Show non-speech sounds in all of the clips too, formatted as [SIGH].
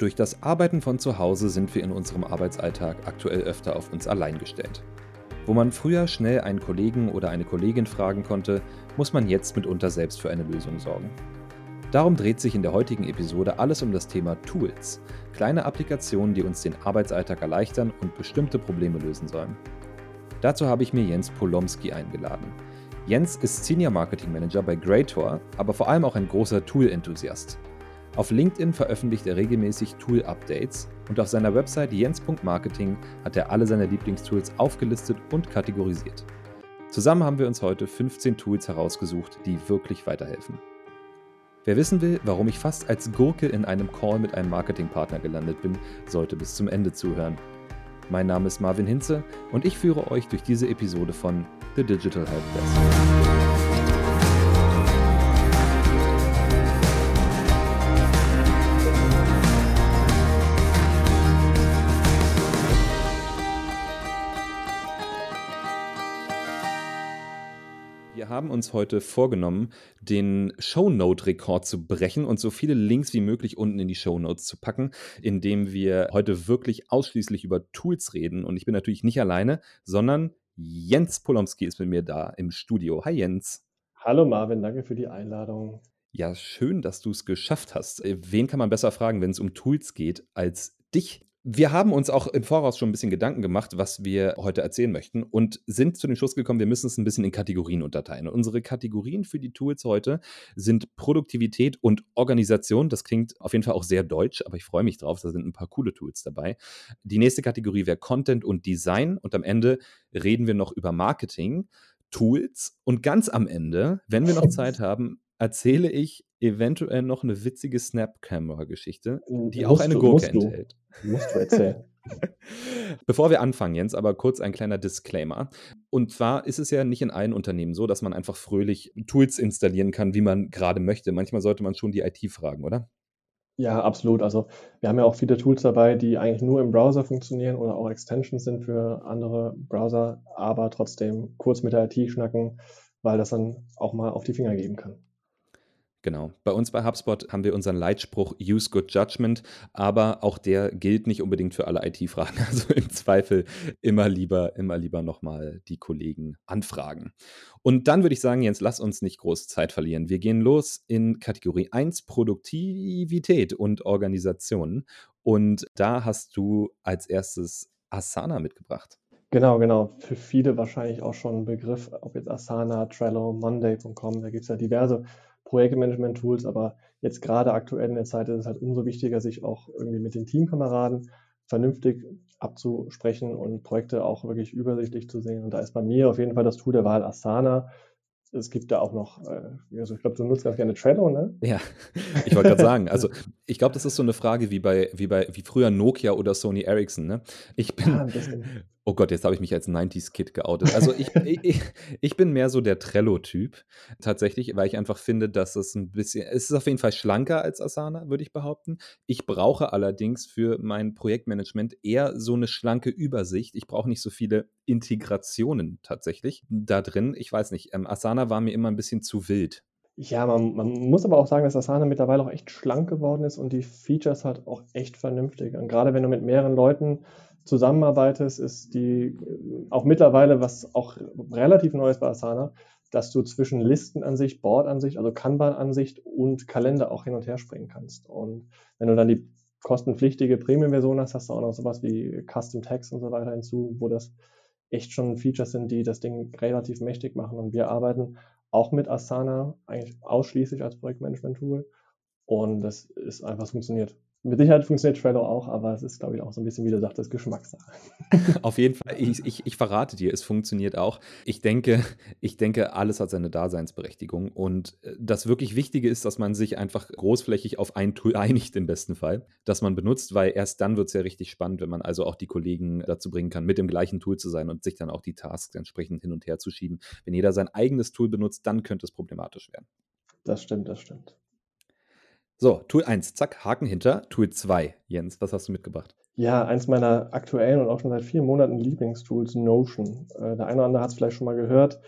Durch das Arbeiten von zu Hause sind wir in unserem Arbeitsalltag aktuell öfter auf uns allein gestellt. Wo man früher schnell einen Kollegen oder eine Kollegin fragen konnte, muss man jetzt mitunter selbst für eine Lösung sorgen. Darum dreht sich in der heutigen Episode alles um das Thema Tools, kleine Applikationen, die uns den Arbeitsalltag erleichtern und bestimmte Probleme lösen sollen. Dazu habe ich mir Jens Polomski eingeladen. Jens ist Senior Marketing Manager bei Greator, aber vor allem auch ein großer Tool-Enthusiast. Auf LinkedIn veröffentlicht er regelmäßig Tool-Updates und auf seiner Website jens.marketing hat er alle seine Lieblingstools aufgelistet und kategorisiert. Zusammen haben wir uns heute 15 Tools herausgesucht, die wirklich weiterhelfen. Wer wissen will, warum ich fast als Gurke in einem Call mit einem Marketingpartner gelandet bin, sollte bis zum Ende zuhören. Mein Name ist Marvin Hinze und ich führe euch durch diese Episode von The Digital Help haben uns heute vorgenommen, den Shownote-Rekord zu brechen und so viele Links wie möglich unten in die Shownotes zu packen, indem wir heute wirklich ausschließlich über Tools reden. Und ich bin natürlich nicht alleine, sondern Jens Polomski ist mit mir da im Studio. Hi Jens. Hallo Marvin, danke für die Einladung. Ja, schön, dass du es geschafft hast. Äh, wen kann man besser fragen, wenn es um Tools geht, als dich? Wir haben uns auch im Voraus schon ein bisschen Gedanken gemacht, was wir heute erzählen möchten und sind zu dem Schluss gekommen, wir müssen es ein bisschen in Kategorien unterteilen. Unsere Kategorien für die Tools heute sind Produktivität und Organisation. Das klingt auf jeden Fall auch sehr deutsch, aber ich freue mich drauf. Da sind ein paar coole Tools dabei. Die nächste Kategorie wäre Content und Design und am Ende reden wir noch über Marketing. Tools und ganz am Ende, wenn wir noch Zeit haben, erzähle ich eventuell noch eine witzige Snap-Camera-Geschichte, die auch eine du, Gurke musst enthält. Du. Musst du erzählen. [LAUGHS] Bevor wir anfangen, Jens, aber kurz ein kleiner Disclaimer. Und zwar ist es ja nicht in allen Unternehmen so, dass man einfach fröhlich Tools installieren kann, wie man gerade möchte. Manchmal sollte man schon die IT fragen, oder? Ja, absolut. Also wir haben ja auch viele Tools dabei, die eigentlich nur im Browser funktionieren oder auch Extensions sind für andere Browser, aber trotzdem kurz mit der IT schnacken, weil das dann auch mal auf die Finger geben kann. Genau. Bei uns bei HubSpot haben wir unseren Leitspruch Use Good Judgment, aber auch der gilt nicht unbedingt für alle IT-Fragen. [LAUGHS] Also im Zweifel immer lieber, immer lieber nochmal die Kollegen anfragen. Und dann würde ich sagen, Jens, lass uns nicht groß Zeit verlieren. Wir gehen los in Kategorie 1 Produktivität und Organisation. Und da hast du als erstes Asana mitgebracht. Genau, genau. Für viele wahrscheinlich auch schon ein Begriff, ob jetzt Asana, Trello, Monday.com, da gibt es ja diverse Projektmanagement-Tools, aber jetzt gerade aktuell in der Zeit ist es halt umso wichtiger, sich auch irgendwie mit den Teamkameraden vernünftig abzusprechen und Projekte auch wirklich übersichtlich zu sehen. Und da ist bei mir auf jeden Fall das Tool der Wahl Asana es gibt da auch noch, äh, also ich glaube, du nutzt ganz gerne Trello, ne? Ja, ich wollte gerade sagen, also ich glaube, das ist so eine Frage wie bei, wie bei, wie früher Nokia oder Sony Ericsson, ne? Ich bin, ja, oh Gott, jetzt habe ich mich als 90s-Kid geoutet. Also ich, [LAUGHS] ich, ich bin mehr so der Trello-Typ, tatsächlich, weil ich einfach finde, dass es ein bisschen, es ist auf jeden Fall schlanker als Asana, würde ich behaupten. Ich brauche allerdings für mein Projektmanagement eher so eine schlanke Übersicht. Ich brauche nicht so viele Integrationen tatsächlich da drin. Ich weiß nicht, ähm, Asana war mir immer ein bisschen zu wild. Ja, man, man, muss aber auch sagen, dass Asana mittlerweile auch echt schlank geworden ist und die Features halt auch echt vernünftig. Und gerade wenn du mit mehreren Leuten zusammenarbeitest, ist die auch mittlerweile, was auch relativ neu ist bei Asana, dass du zwischen Listenansicht, Boardansicht, also Kanban-Ansicht und Kalender auch hin und her springen kannst. Und wenn du dann die kostenpflichtige Premium-Version hast, hast du auch noch sowas wie Custom Tags und so weiter hinzu, wo das echt schon Features sind, die das Ding relativ mächtig machen. Und wir arbeiten auch mit Asana eigentlich ausschließlich als Projektmanagement-Tool. Und das ist einfach, es funktioniert. Mit Sicherheit funktioniert Trello auch, aber es ist, glaube ich, auch so ein bisschen, wie du sagtest, Geschmackssache. [LAUGHS] Auf jeden Fall, ich, ich, ich, verrate dir, es funktioniert auch. Ich denke, ich denke, alles hat seine Daseinsberechtigung. Und äh, das wirklich Wichtige ist, dass man sich einfach großflächig auf ein Tool einigt, im besten Fall, das man benutzt, weil erst dann wird es ja richtig spannend, wenn man also auch die Kollegen dazu bringen kann, mit dem gleichen Tool zu sein und sich dann auch die Tasks entsprechend hin und her zu schieben. Wenn jeder sein eigenes Tool benutzt, dann könnte es problematisch werden. Das stimmt, das stimmt. So, Tool 1, zack, Haken hinter. Tool 2, Jens, was hast du mitgebracht? Ja, eins meiner aktuellen und auch schon seit vier Monaten Lieblingstools, Notion. Äh, der eine oder andere hat es vielleicht schon mal gehört.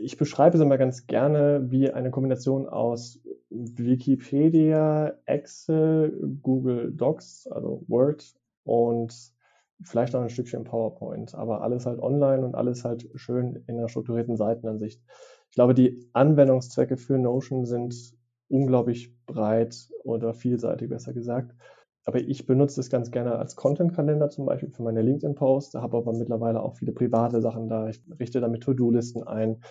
Ich beschreibe es immer ganz gerne wie eine Kombination aus Wikipedia, Excel, Google Docs, also Word und vielleicht auch ein Stückchen PowerPoint, aber alles halt online und alles halt schön in einer strukturierten Seitenansicht. Ich glaube, die Anwendungszwecke für Notion sind unglaublich breit oder vielseitig, besser gesagt. Aber ich benutze es ganz gerne als Content-Kalender zum Beispiel für meine LinkedIn-Posts. Da habe aber mittlerweile auch viele private Sachen da. Ich richte damit To-Do-Listen ein.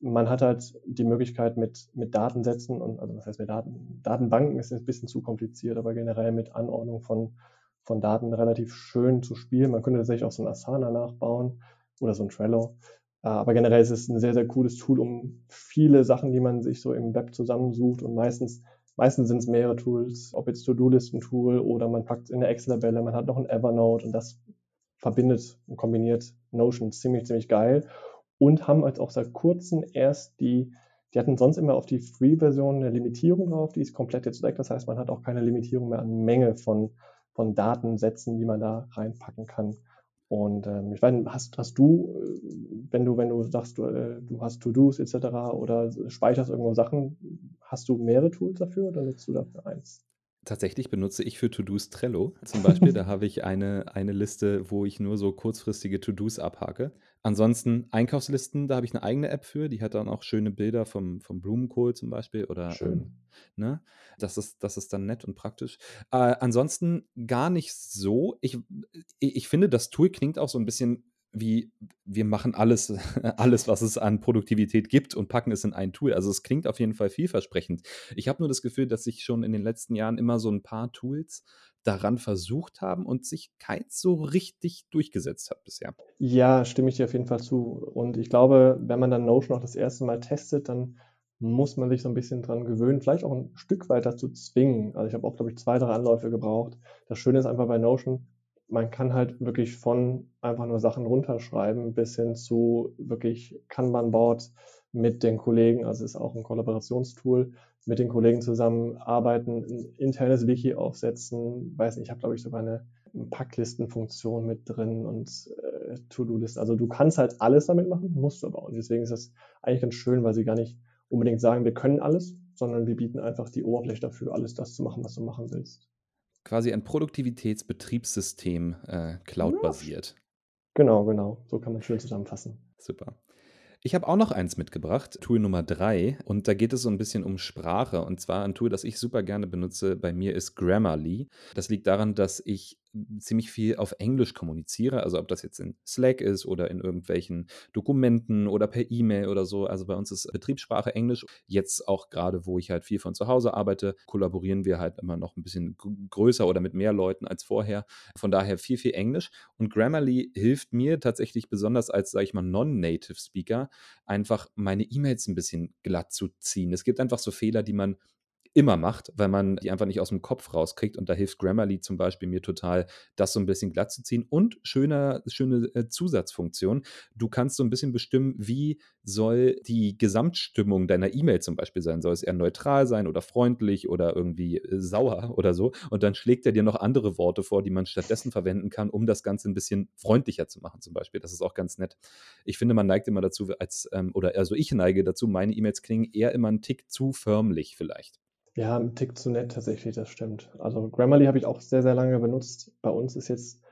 Man hat halt die Möglichkeit mit, mit Datensätzen und, also was heißt mit Daten, Datenbanken ist ein bisschen zu kompliziert, aber generell mit Anordnung von, von Daten relativ schön zu spielen. Man könnte tatsächlich auch so ein Asana nachbauen oder so ein Trello. Äh, aber generell ist es ein sehr, sehr cooles Tool, um viele Sachen, die man sich so im Web zusammensucht und meistens Meistens sind es mehrere Tools, ob jetzt To-Do-Listen-Tool oder man packt es in der Excel-Tabelle, man hat noch ein Evernote und das verbindet und kombiniert Notion ziemlich, ziemlich geil. Und haben jetzt auch seit kurzem erst die, die hatten sonst immer auf die Free-Version eine Limitierung drauf, die ist komplett jetzt weg. Das heißt, man hat auch keine Limitierung mehr an Menge von, von Datensätzen, die man da reinpacken kann. Und ähm, ich weiß hast, hast du, äh, wenn du, wenn du sagst, du, äh, du hast To-Dos etc. oder speicherst irgendwo Sachen, hast du mehrere Tools dafür oder nutzt du dafür eins? Tatsächlich benutze ich für To-Dos Trello zum Beispiel. [LAUGHS] da habe ich eine, eine Liste, wo ich nur so kurzfristige To-Dos abhake. Ansonsten Einkaufslisten, da habe ich eine eigene App für. Die hat dann auch schöne Bilder vom, vom Blumenkohl zum Beispiel. Oder, Schön. Ähm, ne? das, ist, das ist dann nett und praktisch. Äh, ansonsten gar nicht so. Ich, ich finde, das Tool klingt auch so ein bisschen wie wir machen alles, [LAUGHS] alles, was es an Produktivität gibt und packen es in ein Tool. Also es klingt auf jeden Fall vielversprechend. Ich habe nur das Gefühl, dass sich schon in den letzten Jahren immer so ein paar Tools daran versucht haben und sich keins so richtig durchgesetzt hat bisher. Ja, stimme ich dir auf jeden Fall zu. Und ich glaube, wenn man dann Notion auch das erste Mal testet, dann muss man sich so ein bisschen dran gewöhnen, vielleicht auch ein Stück weiter zu zwingen. Also ich habe auch, glaube ich, zwei, drei Anläufe gebraucht. Das Schöne ist einfach bei Notion, man kann halt wirklich von einfach nur Sachen runterschreiben bis hin zu wirklich Kanban-Board mit den Kollegen, also ist auch ein Kollaborationstool, mit den Kollegen zusammen arbeiten, ein internes Wiki aufsetzen, weiß nicht, ich habe glaube ich sogar eine Packlistenfunktion mit drin und äh, To-Do-Listen. Also du kannst halt alles damit machen, musst du aber auch. Und deswegen ist das eigentlich ganz schön, weil sie gar nicht unbedingt sagen, wir können alles, sondern wir bieten einfach die Oberfläche dafür, alles das zu machen, was du machen willst quasi ein Produktivitätsbetriebssystem, äh, cloud-basiert. Genau, genau. So kann man schön zusammenfassen. Super. Ich habe auch noch eins mitgebracht, Tool Nummer drei. Und da geht es so ein bisschen um Sprache. Und zwar ein Tool, das ich super gerne benutze bei mir ist Grammarly. Das liegt daran, dass ich ziemlich viel auf Englisch kommuniziere, also ob das jetzt in Slack ist oder in irgendwelchen Dokumenten oder per E-Mail oder so. Also bei uns ist Betriebssprache Englisch. Jetzt auch gerade, wo ich halt viel von zu Hause arbeite, kollaborieren wir halt immer noch ein bisschen größer oder mit mehr Leuten als vorher. Von daher viel, viel Englisch. Und Grammarly hilft mir tatsächlich besonders als, sage ich mal, Non-Native Speaker, einfach meine E-Mails ein bisschen glatt zu ziehen. Es gibt einfach so Fehler, die man immer macht, weil man die einfach nicht aus dem Kopf rauskriegt. Und da hilft Grammarly zum Beispiel mir total, das so ein bisschen glatt zu ziehen. Und schöner, schöne äh, Zusatzfunktion. Du kannst so ein bisschen bestimmen, wie soll die Gesamtstimmung deiner E-Mail zum Beispiel sein. Soll es eher neutral sein oder freundlich oder irgendwie äh, sauer [LAUGHS] oder so? Und dann schlägt er dir noch andere Worte vor, die man stattdessen verwenden kann, um das Ganze ein bisschen freundlicher zu machen, zum Beispiel. Das ist auch ganz nett. Ich finde, man neigt immer dazu, als, ähm, oder also ich neige dazu, meine E-Mails klingen eher immer einen Tick zu förmlich vielleicht. Ja, ein Tick zu nett tatsächlich, das stimmt. Also Grammarly habe ich auch sehr, sehr lange benutzt. Bei uns ist jetzt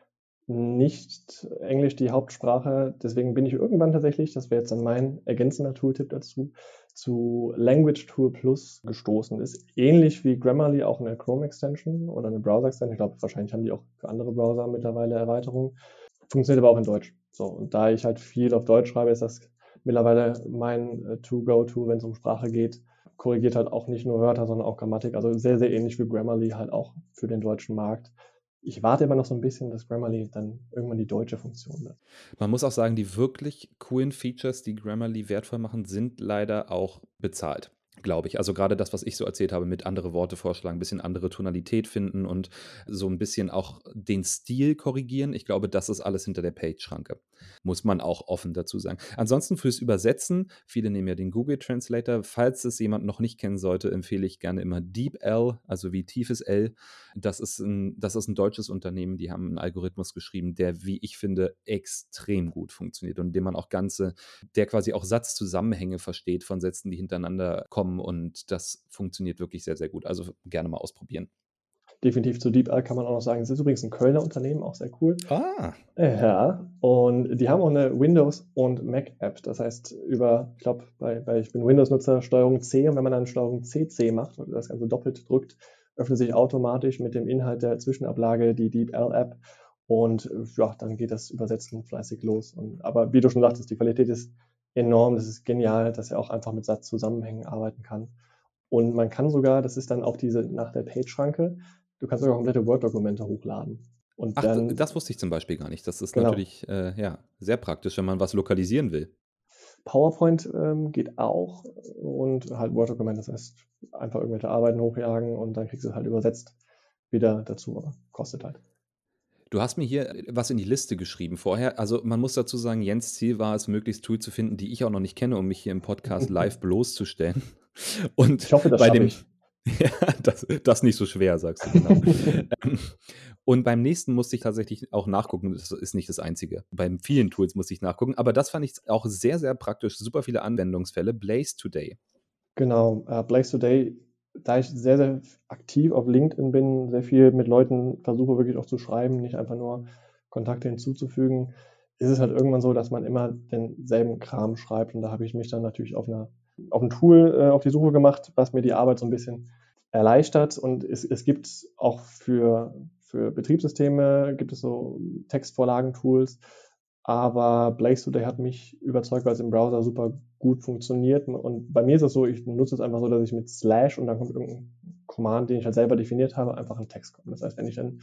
nicht Englisch die Hauptsprache. Deswegen bin ich irgendwann tatsächlich, das wäre jetzt dann mein ergänzender Tooltip dazu, zu Language Tool Plus gestoßen. Ist ähnlich wie Grammarly auch eine Chrome Extension oder eine Browser Extension. Ich glaube, wahrscheinlich haben die auch für andere Browser mittlerweile Erweiterungen. Funktioniert aber auch in Deutsch. So, und da ich halt viel auf Deutsch schreibe, ist das mittlerweile mein äh, To-Go-To, wenn es um Sprache geht korrigiert halt auch nicht nur Wörter, sondern auch Grammatik. Also sehr, sehr ähnlich wie Grammarly halt auch für den deutschen Markt. Ich warte immer noch so ein bisschen, dass Grammarly dann irgendwann die deutsche Funktion wird. Man muss auch sagen, die wirklich coolen Features, die Grammarly wertvoll machen, sind leider auch bezahlt glaube ich. Also gerade das, was ich so erzählt habe, mit andere Worte vorschlagen, ein bisschen andere Tonalität finden und so ein bisschen auch den Stil korrigieren. Ich glaube, das ist alles hinter der Page-Schranke. Muss man auch offen dazu sagen. Ansonsten fürs Übersetzen, viele nehmen ja den Google Translator. Falls es jemand noch nicht kennen sollte, empfehle ich gerne immer DeepL, also wie tiefes L. Das ist ein, das ist ein deutsches Unternehmen, die haben einen Algorithmus geschrieben, der, wie ich finde, extrem gut funktioniert und dem man auch ganze, der quasi auch Satzzusammenhänge versteht von Sätzen, die hintereinander kommen bekommen und das funktioniert wirklich sehr, sehr gut. Also gerne mal ausprobieren. Definitiv zu DeepL kann man auch noch sagen, es ist übrigens ein Kölner Unternehmen, auch sehr cool. Ah. Ja, und die haben auch eine Windows- und Mac-App. Das heißt, über, ich glaube, bei, bei, ich bin Windows-Nutzer, Steuerung C und wenn man dann Steuerung CC macht und das Ganze doppelt drückt, öffnet sich automatisch mit dem Inhalt der Zwischenablage die DeepL-App und ja, dann geht das Übersetzen fleißig los. Und, aber wie du schon sagtest, die Qualität ist enorm, das ist genial, dass er auch einfach mit Satzzusammenhängen arbeiten kann. Und man kann sogar, das ist dann auch diese nach der Page-Schranke, du kannst sogar komplette Word-Dokumente hochladen. Und Ach, dann, das wusste ich zum Beispiel gar nicht. Das ist genau. natürlich äh, ja, sehr praktisch, wenn man was lokalisieren will. PowerPoint ähm, geht auch und halt Word-Dokumente, das heißt einfach irgendwelche Arbeiten hochjagen und dann kriegst du es halt übersetzt wieder dazu, aber kostet halt. Du hast mir hier was in die Liste geschrieben vorher. Also man muss dazu sagen, Jens Ziel war es, möglichst Tools zu finden, die ich auch noch nicht kenne, um mich hier im Podcast [LAUGHS] live bloßzustellen. [LAUGHS] Und ich hoffe, das bei dem, ich. [LAUGHS] Ja, das, das nicht so schwer, sagst du genau. Ähm, und beim nächsten musste ich tatsächlich auch nachgucken. Das ist nicht das Einzige. Bei vielen Tools musste ich nachgucken. Aber das fand ich auch sehr, sehr praktisch. Super viele Anwendungsfälle. Blaze Today. Genau. Uh, Blaze Today, da ich sehr, sehr aktiv auf LinkedIn bin, sehr viel mit Leuten versuche wirklich auch zu schreiben, nicht einfach nur Kontakte hinzuzufügen, ist es halt irgendwann so, dass man immer denselben Kram schreibt. Und da habe ich mich dann natürlich auf einer auf ein Tool äh, auf die Suche gemacht, was mir die Arbeit so ein bisschen erleichtert. Und es, es gibt auch für, für Betriebssysteme, gibt es so Textvorlagentools. Aber Blaze Today hat mich überzeugt, weil es im Browser super gut funktioniert. Und bei mir ist es so, ich nutze es einfach so, dass ich mit Slash und dann kommt irgendein Command, den ich halt selber definiert habe, einfach ein Text kommt. Das heißt, wenn ich dann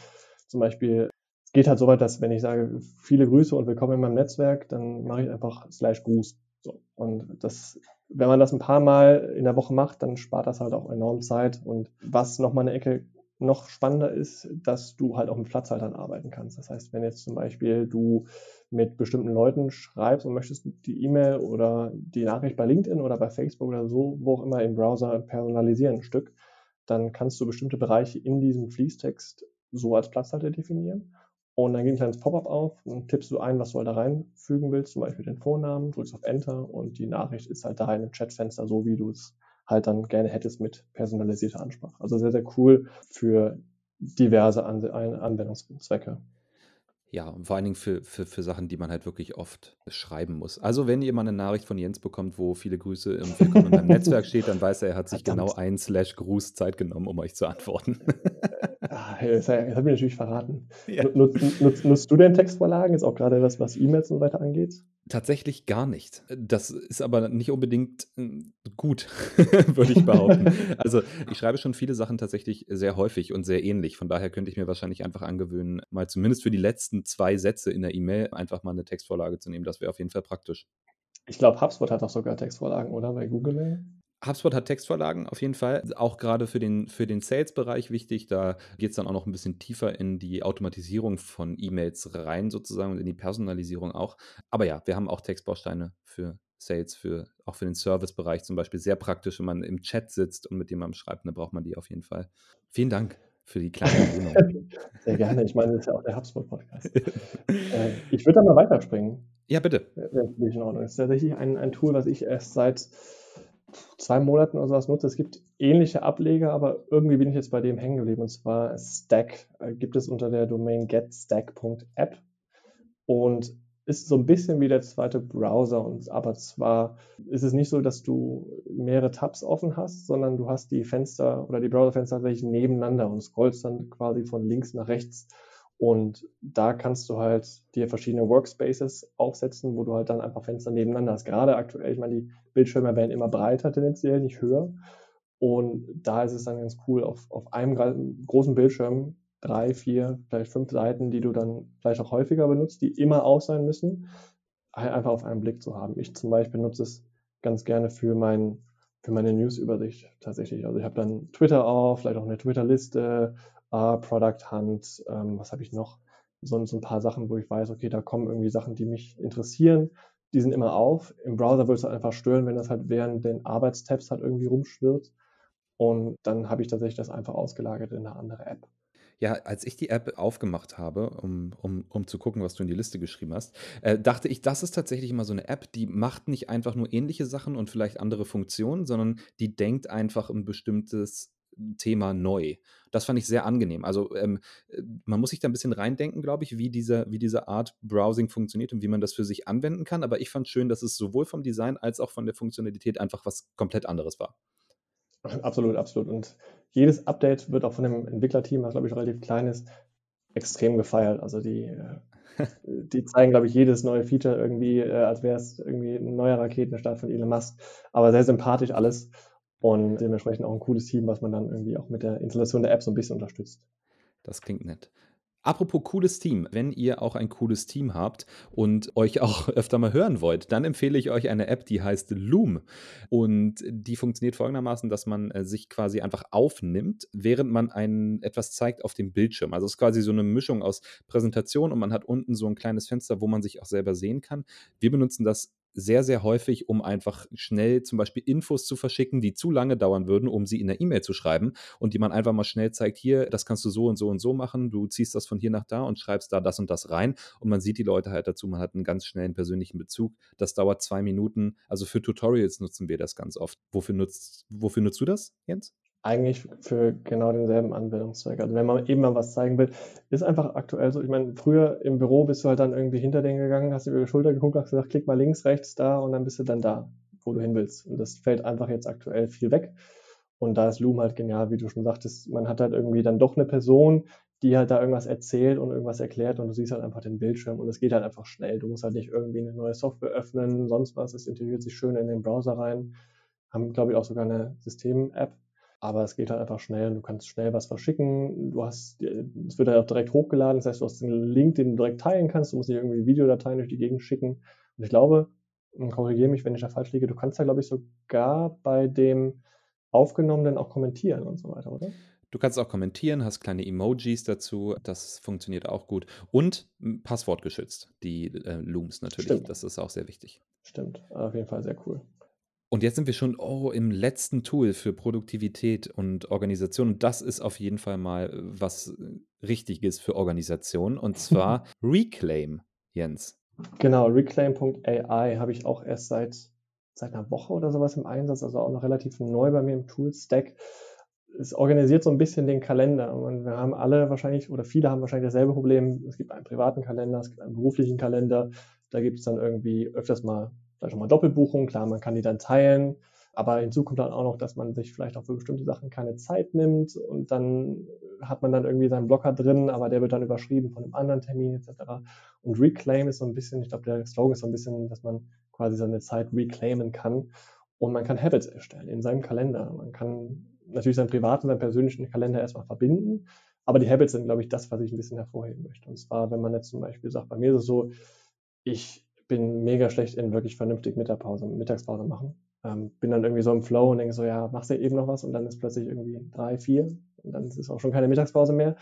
zum Beispiel, es geht halt so weit, dass wenn ich sage, viele Grüße und willkommen in meinem Netzwerk, dann mache ich einfach Slash Gruß. So. Und das wenn man das ein paar Mal in der Woche macht, dann spart das halt auch enorm Zeit. Und was nochmal eine Ecke noch spannender ist, dass du halt auch mit Platzhaltern arbeiten kannst. Das heißt, wenn jetzt zum Beispiel du mit bestimmten Leuten schreibst und möchtest die E-Mail oder die Nachricht bei LinkedIn oder bei Facebook oder so, wo auch immer im Browser personalisieren ein Stück, dann kannst du bestimmte Bereiche in diesem Fließtext so als Platzhalter definieren. Und dann geht ein kleines Pop-up auf und tippst du ein, was du halt da reinfügen willst, zum Beispiel den Vornamen, drückst auf Enter und die Nachricht ist halt da in dem Chatfenster, so wie du es halt dann gerne hättest mit personalisierter Ansprache. Also sehr, sehr cool für diverse An Anwendungszwecke. Ja, und vor allen Dingen für, für, für Sachen, die man halt wirklich oft schreiben muss. Also, wenn ihr mal eine Nachricht von Jens bekommt, wo viele Grüße im Willkommen in meinem Netzwerk [LAUGHS] steht, dann weiß er, er hat sich Verdammt. genau ein Slash Gruß Zeit genommen, um euch zu antworten. [LAUGHS] ah, jetzt habe ich natürlich verraten. Ja. Nutzt, nutzt, nutzt, du denn Textvorlagen? Ist auch gerade das, was E-Mails und so weiter angeht? Tatsächlich gar nicht. Das ist aber nicht unbedingt hm, gut, [LAUGHS] würde ich behaupten. also ich schreibe schon viele Sachen tatsächlich sehr häufig und sehr ähnlich. Von daher könnte ich mir wahrscheinlich einfach angewöhnen, mal zumindest für die letzten zwei Sätze in der E-Mail einfach mal eine Textvorlage zu nehmen. Das wäre auf jeden Fall praktisch. Ich glaube, HubSpot hat auch sogar Textvorlagen, oder? Bei Google Mail? HubSpot hat Textvorlagen auf jeden Fall. Auch gerade für den, für den Sales-Bereich wichtig. Da geht es dann auch noch ein bisschen tiefer in die Automatisierung von E-Mails rein, sozusagen, und in die Personalisierung auch. Aber ja, wir haben auch Textbausteine für Sales, für, auch für den Service-Bereich zum Beispiel. Sehr praktisch, wenn man im Chat sitzt und mit jemandem schreibt, dann braucht man die auf jeden Fall. Vielen Dank für die kleine Erwähnung. [LAUGHS] Sehr gerne. Ich meine, das ist ja auch der HubSpot-Podcast. [LAUGHS] äh, ich würde da mal weiterspringen. Ja, bitte. Wenn es in Ordnung ist. Tatsächlich ein, ein Tool, was ich erst seit zwei Monaten oder sowas nutze. Es gibt ähnliche Ableger, aber irgendwie bin ich jetzt bei dem hängen geblieben. Und zwar Stack äh, gibt es unter der Domain getstack.app und ist so ein bisschen wie der zweite Browser. Und aber zwar ist es nicht so, dass du mehrere Tabs offen hast, sondern du hast die Fenster oder die Browserfenster tatsächlich nebeneinander und scrollst dann quasi von links nach rechts und da kannst du halt dir verschiedene Workspaces aufsetzen, wo du halt dann einfach Fenster nebeneinander hast. Gerade aktuell, ich meine, die Bildschirme werden immer breiter tendenziell, nicht höher. Und da ist es dann ganz cool, auf, auf einem großen Bildschirm drei, vier, vielleicht fünf Seiten, die du dann vielleicht auch häufiger benutzt, die immer aus sein müssen, einfach auf einen Blick zu haben. Ich zum Beispiel nutze es ganz gerne für mein, für meine News-Übersicht tatsächlich. Also ich habe dann Twitter auf, vielleicht auch eine Twitter-Liste, äh, Product Hunt, ähm, was habe ich noch? So, so ein paar Sachen, wo ich weiß, okay, da kommen irgendwie Sachen, die mich interessieren. Die sind immer auf. Im Browser würde es halt einfach stören, wenn das halt während den Arbeitstabs halt irgendwie rumschwirrt. Und dann habe ich tatsächlich das einfach ausgelagert in eine andere App. Ja, als ich die App aufgemacht habe, um, um, um zu gucken, was du in die Liste geschrieben hast, äh, dachte ich, das ist tatsächlich immer so eine App, die macht nicht einfach nur ähnliche Sachen und vielleicht andere Funktionen, sondern die denkt einfach ein bestimmtes Thema neu. Das fand ich sehr angenehm. Also ähm, äh, man muss sich da ein bisschen reindenken, glaube ich, wie diese, wie diese Art Browsing funktioniert und wie man das für sich anwenden kann. Aber ich fand schön, dass es sowohl vom Design als auch von der Funktionalität einfach was komplett anderes war. [LAUGHS] Absolut, absolut. Und jedes Update wird auch von dem Entwicklerteam, was glaube ich relativ klein ist, extrem gefeiert. Also die, äh, [LAUGHS] die zeigen, glaube ich, jedes neue Feature irgendwie, äh, als wäre es irgendwie ein neuer Raketenstart von Elon Musk. Aber sehr sympathisch alles und dementsprechend auch ein cooles Team, was man dann irgendwie auch mit der Installation der App so ein bisschen unterstützt. Das klingt nett. Apropos cooles Team, wenn ihr auch ein cooles Team habt und euch auch [LAUGHS] öfter mal hören wollt, dann empfehle ich euch eine App, die heißt Loom. Und die funktioniert folgendermaßen, dass man äh, sich quasi einfach aufnimmt, während man ein, etwas zeigt auf dem Bildschirm. Also es ist quasi so eine Mischung aus Präsentation und man hat unten so ein kleines Fenster, wo man sich auch selber sehen kann. Wir benutzen das sehr, sehr häufig, um einfach schnell zum Beispiel Infos zu verschicken, die zu lange dauern würden, um sie in der E-Mail zu schreiben und die man einfach mal schnell zeigt, hier, das kannst du so und so und so machen, du ziehst das von hier nach da und schreibst da das und das rein und man sieht die Leute halt dazu, man hat einen ganz schnellen persönlichen Bezug. Das dauert zwei Minuten. Also für Tutorials nutzen wir das ganz oft. Wofür nutzt, wofür nutzt du das, Jens? Eigentlich für genau denselben Anwendungszweck. Also wenn man eben mal was zeigen will, ist einfach aktuell so. Ich meine, früher im Büro bist du halt dann irgendwie hinter den gegangen, hast über die Schulter geguckt, hast gesagt, klick mal links, rechts, da und dann bist du dann da, wo du hin willst. Und das fällt einfach jetzt aktuell viel weg. Und da ist Loom halt genial, wie du schon sagtest. Man hat halt irgendwie dann doch eine Person, die halt da irgendwas erzählt und irgendwas erklärt und du siehst halt einfach den Bildschirm und es geht halt einfach schnell. Du musst halt nicht irgendwie eine neue Software öffnen, sonst was. Es integriert sich schön in den Browser rein. Haben, glaube ich, auch sogar eine System-App, aber es geht halt einfach schnell und du kannst schnell was verschicken. Du hast, es wird halt auch direkt hochgeladen, das heißt, du hast einen Link, den du direkt teilen kannst. Du musst nicht irgendwie Videodateien durch die Gegend schicken. Und ich glaube, korrigiere mich, wenn ich da falsch liege, du kannst da, glaube ich, sogar bei dem Aufgenommenen auch kommentieren und so weiter, oder? Du kannst auch kommentieren, hast kleine Emojis dazu, das funktioniert auch gut. Und Passwort geschützt, die äh, Looms natürlich, Stimmt. das ist auch sehr wichtig. Stimmt, auf jeden Fall sehr cool. Und jetzt sind wir schon oh, im letzten Tool für Produktivität und Organisation. Und das ist auf jeden Fall mal äh, was Richtiges für Organisation. Und zwar [LAUGHS] Reclaim, Jens. Genau, reclaim.ai habe ich auch erst seit, seit einer Woche oder sowas im Einsatz, also auch noch relativ neu bei mir im Tool-Stack. Es organisiert so ein bisschen den Kalender. Und wir haben alle wahrscheinlich, oder viele haben wahrscheinlich dasselbe Problem. Es gibt einen privaten Kalender, es gibt einen beruflichen Kalender. Da gibt es dann irgendwie öfters mal vielleicht nochmal Doppelbuchung. Klar, man kann die dann teilen, aber hinzu kommt dann auch noch, dass man sich vielleicht auch für bestimmte Sachen keine Zeit nimmt und dann hat man dann irgendwie seinen Blocker drin, aber der wird dann überschrieben von einem anderen Termin etc. Und Reclaim ist so ein bisschen, ich glaube, der Slogan ist so ein bisschen, dass man quasi seine Zeit reclaimen kann und man kann Habits erstellen in seinem Kalender. Man kann natürlich seinen privaten, seinen persönlichen Kalender erstmal verbinden, aber die Habits sind, glaube ich, das, was ich ein bisschen hervorheben möchte. Und zwar, wenn man jetzt zum Beispiel sagt, bei mir ist es so, ich bin mega schlecht in wirklich vernünftig Mittagspause, Mittagspause machen. Ähm, bin dann irgendwie so im Flow und denke so, ja, machst du eben noch was und dann ist plötzlich irgendwie drei, vier und dann ist es auch schon keine Mittagspause mehr.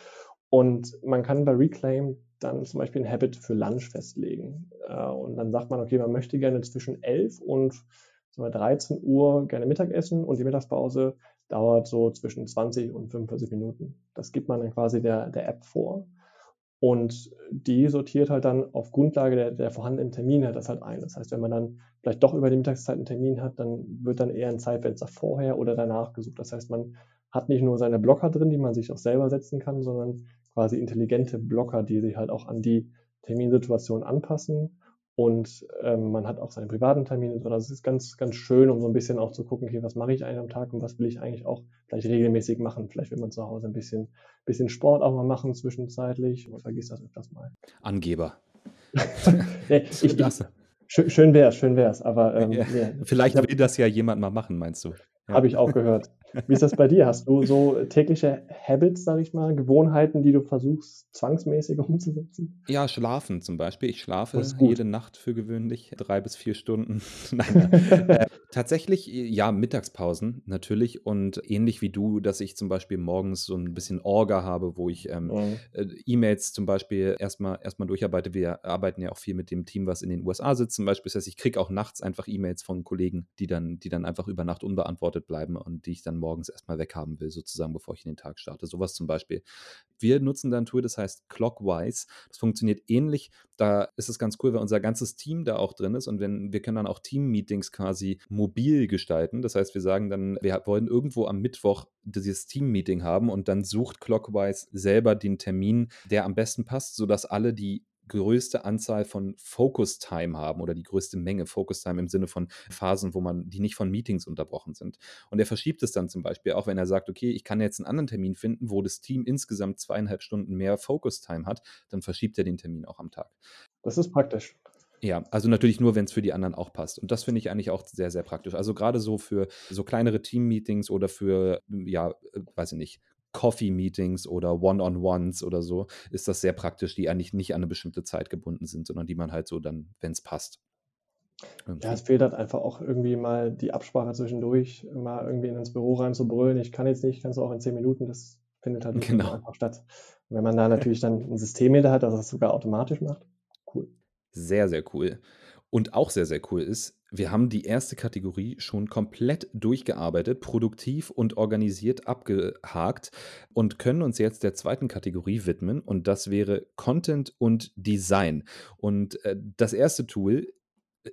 Und man kann bei Reclaim dann zum Beispiel ein Habit für Lunch festlegen. Äh, und dann sagt man, okay, man möchte gerne zwischen 11 und wir, 13 Uhr gerne Mittag essen und die Mittagspause dauert so zwischen 20 und 45 Minuten. Das gibt man dann quasi der, der App vor. Und die sortiert halt dann auf Grundlage der, der vorhandenen Termine das halt ein. Das heißt, wenn man dann vielleicht doch über die Mittagszeit einen Termin hat, dann wird dann eher ein Zeitfenster vorher oder danach gesucht. Das heißt, man hat nicht nur seine Blocker drin, die man sich auch selber setzen kann, sondern quasi intelligente Blocker, die sich halt auch an die Terminsituation anpassen und ähm, man hat auch seine privaten Termine drin. Also es ist ganz, ganz schön, um so ein bisschen auch zu gucken, okay, was mache ich eigentlich am Tag und was will ich eigentlich auch vielleicht regelmäßig machen. Vielleicht will man zu Hause ein bisschen, bisschen Sport auch mal machen zwischenzeitlich und vergisst das öfters mal. Angeber. [LAUGHS] nee, ich, ich, schön, schön wär's, schön wär's, aber ähm, ja, yeah. vielleicht will das ja jemand mal machen, meinst du? Ja. Habe ich auch gehört. Wie ist das bei dir? Hast du so tägliche Habits, sage ich mal, Gewohnheiten, die du versuchst zwangsmäßig [LAUGHS] umzusetzen? Ja, schlafen zum Beispiel. Ich schlafe jede Nacht für gewöhnlich drei bis vier Stunden. [LAUGHS] Nein, äh, tatsächlich, ja, Mittagspausen natürlich und ähnlich wie du, dass ich zum Beispiel morgens so ein bisschen Orga habe, wo ich ähm, mhm. äh, E-Mails zum Beispiel erstmal erstmal durcharbeite. Wir arbeiten ja auch viel mit dem Team, was in den USA sitzt zum Beispiel. Das heißt, ich kriege auch nachts einfach E-Mails von Kollegen, die dann, die dann einfach über Nacht unbeantwortet bleiben und die ich dann morgens erstmal weghaben will, sozusagen, bevor ich in den Tag starte. Sowas zum Beispiel. Wir nutzen da ein Tool, das heißt Clockwise. Das funktioniert ähnlich. Da ist es ganz cool, weil unser ganzes Team da auch drin ist und wenn, wir können dann auch Team-Meetings quasi mobil gestalten. Das heißt, wir sagen dann, wir wollen irgendwo am Mittwoch dieses Team-Meeting haben und dann sucht Clockwise selber den Termin, der am besten passt, sodass alle, die größte Anzahl von Focus Time haben oder die größte Menge Focus Time im Sinne von Phasen, wo man, die nicht von Meetings unterbrochen sind. Und er verschiebt es dann zum Beispiel, auch wenn er sagt, okay, ich kann jetzt einen anderen Termin finden, wo das Team insgesamt zweieinhalb Stunden mehr Focus Time hat, dann verschiebt er den Termin auch am Tag. Das ist praktisch. Ja, also natürlich nur, wenn es für die anderen auch passt. Und das finde ich eigentlich auch sehr, sehr praktisch. Also gerade so für so kleinere Team-Meetings oder für, ja, äh, weiß ich nicht, Coffee-Meetings oder One-on-Ones oder so, ist das sehr praktisch, die eigentlich nicht an eine bestimmte Zeit gebunden sind, sondern die man halt so dann, wenn es passt. Irgendwie. Ja, es fehlt halt einfach auch irgendwie mal die Absprache zwischendurch, mal irgendwie ins Büro reinzubrüllen. Ich kann jetzt nicht, kannst du auch in zehn Minuten, das findet halt genau. einfach statt. Und wenn man da natürlich dann ein System hinter hat, das das sogar automatisch macht, cool. Sehr, sehr cool. Und auch sehr, sehr cool ist, wir haben die erste Kategorie schon komplett durchgearbeitet, produktiv und organisiert abgehakt und können uns jetzt der zweiten Kategorie widmen und das wäre Content und Design. Und äh, das erste Tool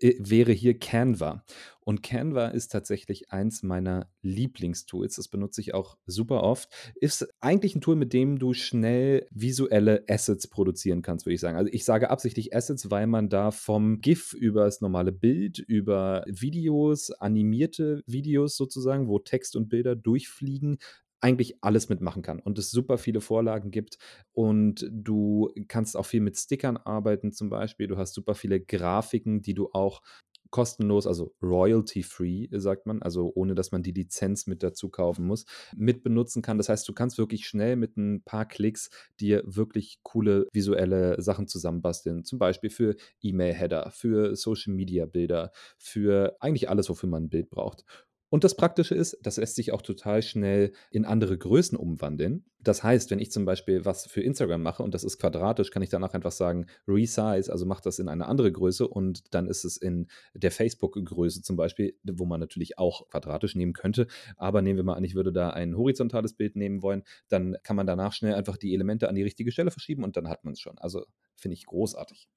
äh, wäre hier Canva. Und Canva ist tatsächlich eins meiner Lieblingstools. Das benutze ich auch super oft. Ist eigentlich ein Tool, mit dem du schnell visuelle Assets produzieren kannst, würde ich sagen. Also ich sage absichtlich Assets, weil man da vom GIF über das normale Bild, über Videos, animierte Videos sozusagen, wo Text und Bilder durchfliegen, eigentlich alles mitmachen kann und es super viele Vorlagen gibt und du kannst auch viel mit Stickern arbeiten zum Beispiel. Du hast super viele Grafiken, die du auch kostenlos, also royalty-free, sagt man, also ohne dass man die Lizenz mit dazu kaufen muss, mit benutzen kann. Das heißt, du kannst wirklich schnell mit ein paar Klicks dir wirklich coole visuelle Sachen zusammenbasteln. Zum Beispiel für E-Mail-Header, für Social-Media-Bilder, für eigentlich alles, wofür man ein Bild braucht. Und das Praktische ist, das lässt sich auch total schnell in andere Größen umwandeln. Das heißt, wenn ich zum Beispiel was für Instagram mache und das ist quadratisch, kann ich danach einfach sagen, resize, also mach das in eine andere Größe und dann ist es in der Facebook-Größe zum Beispiel, wo man natürlich auch quadratisch nehmen könnte. Aber nehmen wir mal an, ich würde da ein horizontales Bild nehmen wollen, dann kann man danach schnell einfach die Elemente an die richtige Stelle verschieben und dann hat man es schon. Also finde ich großartig.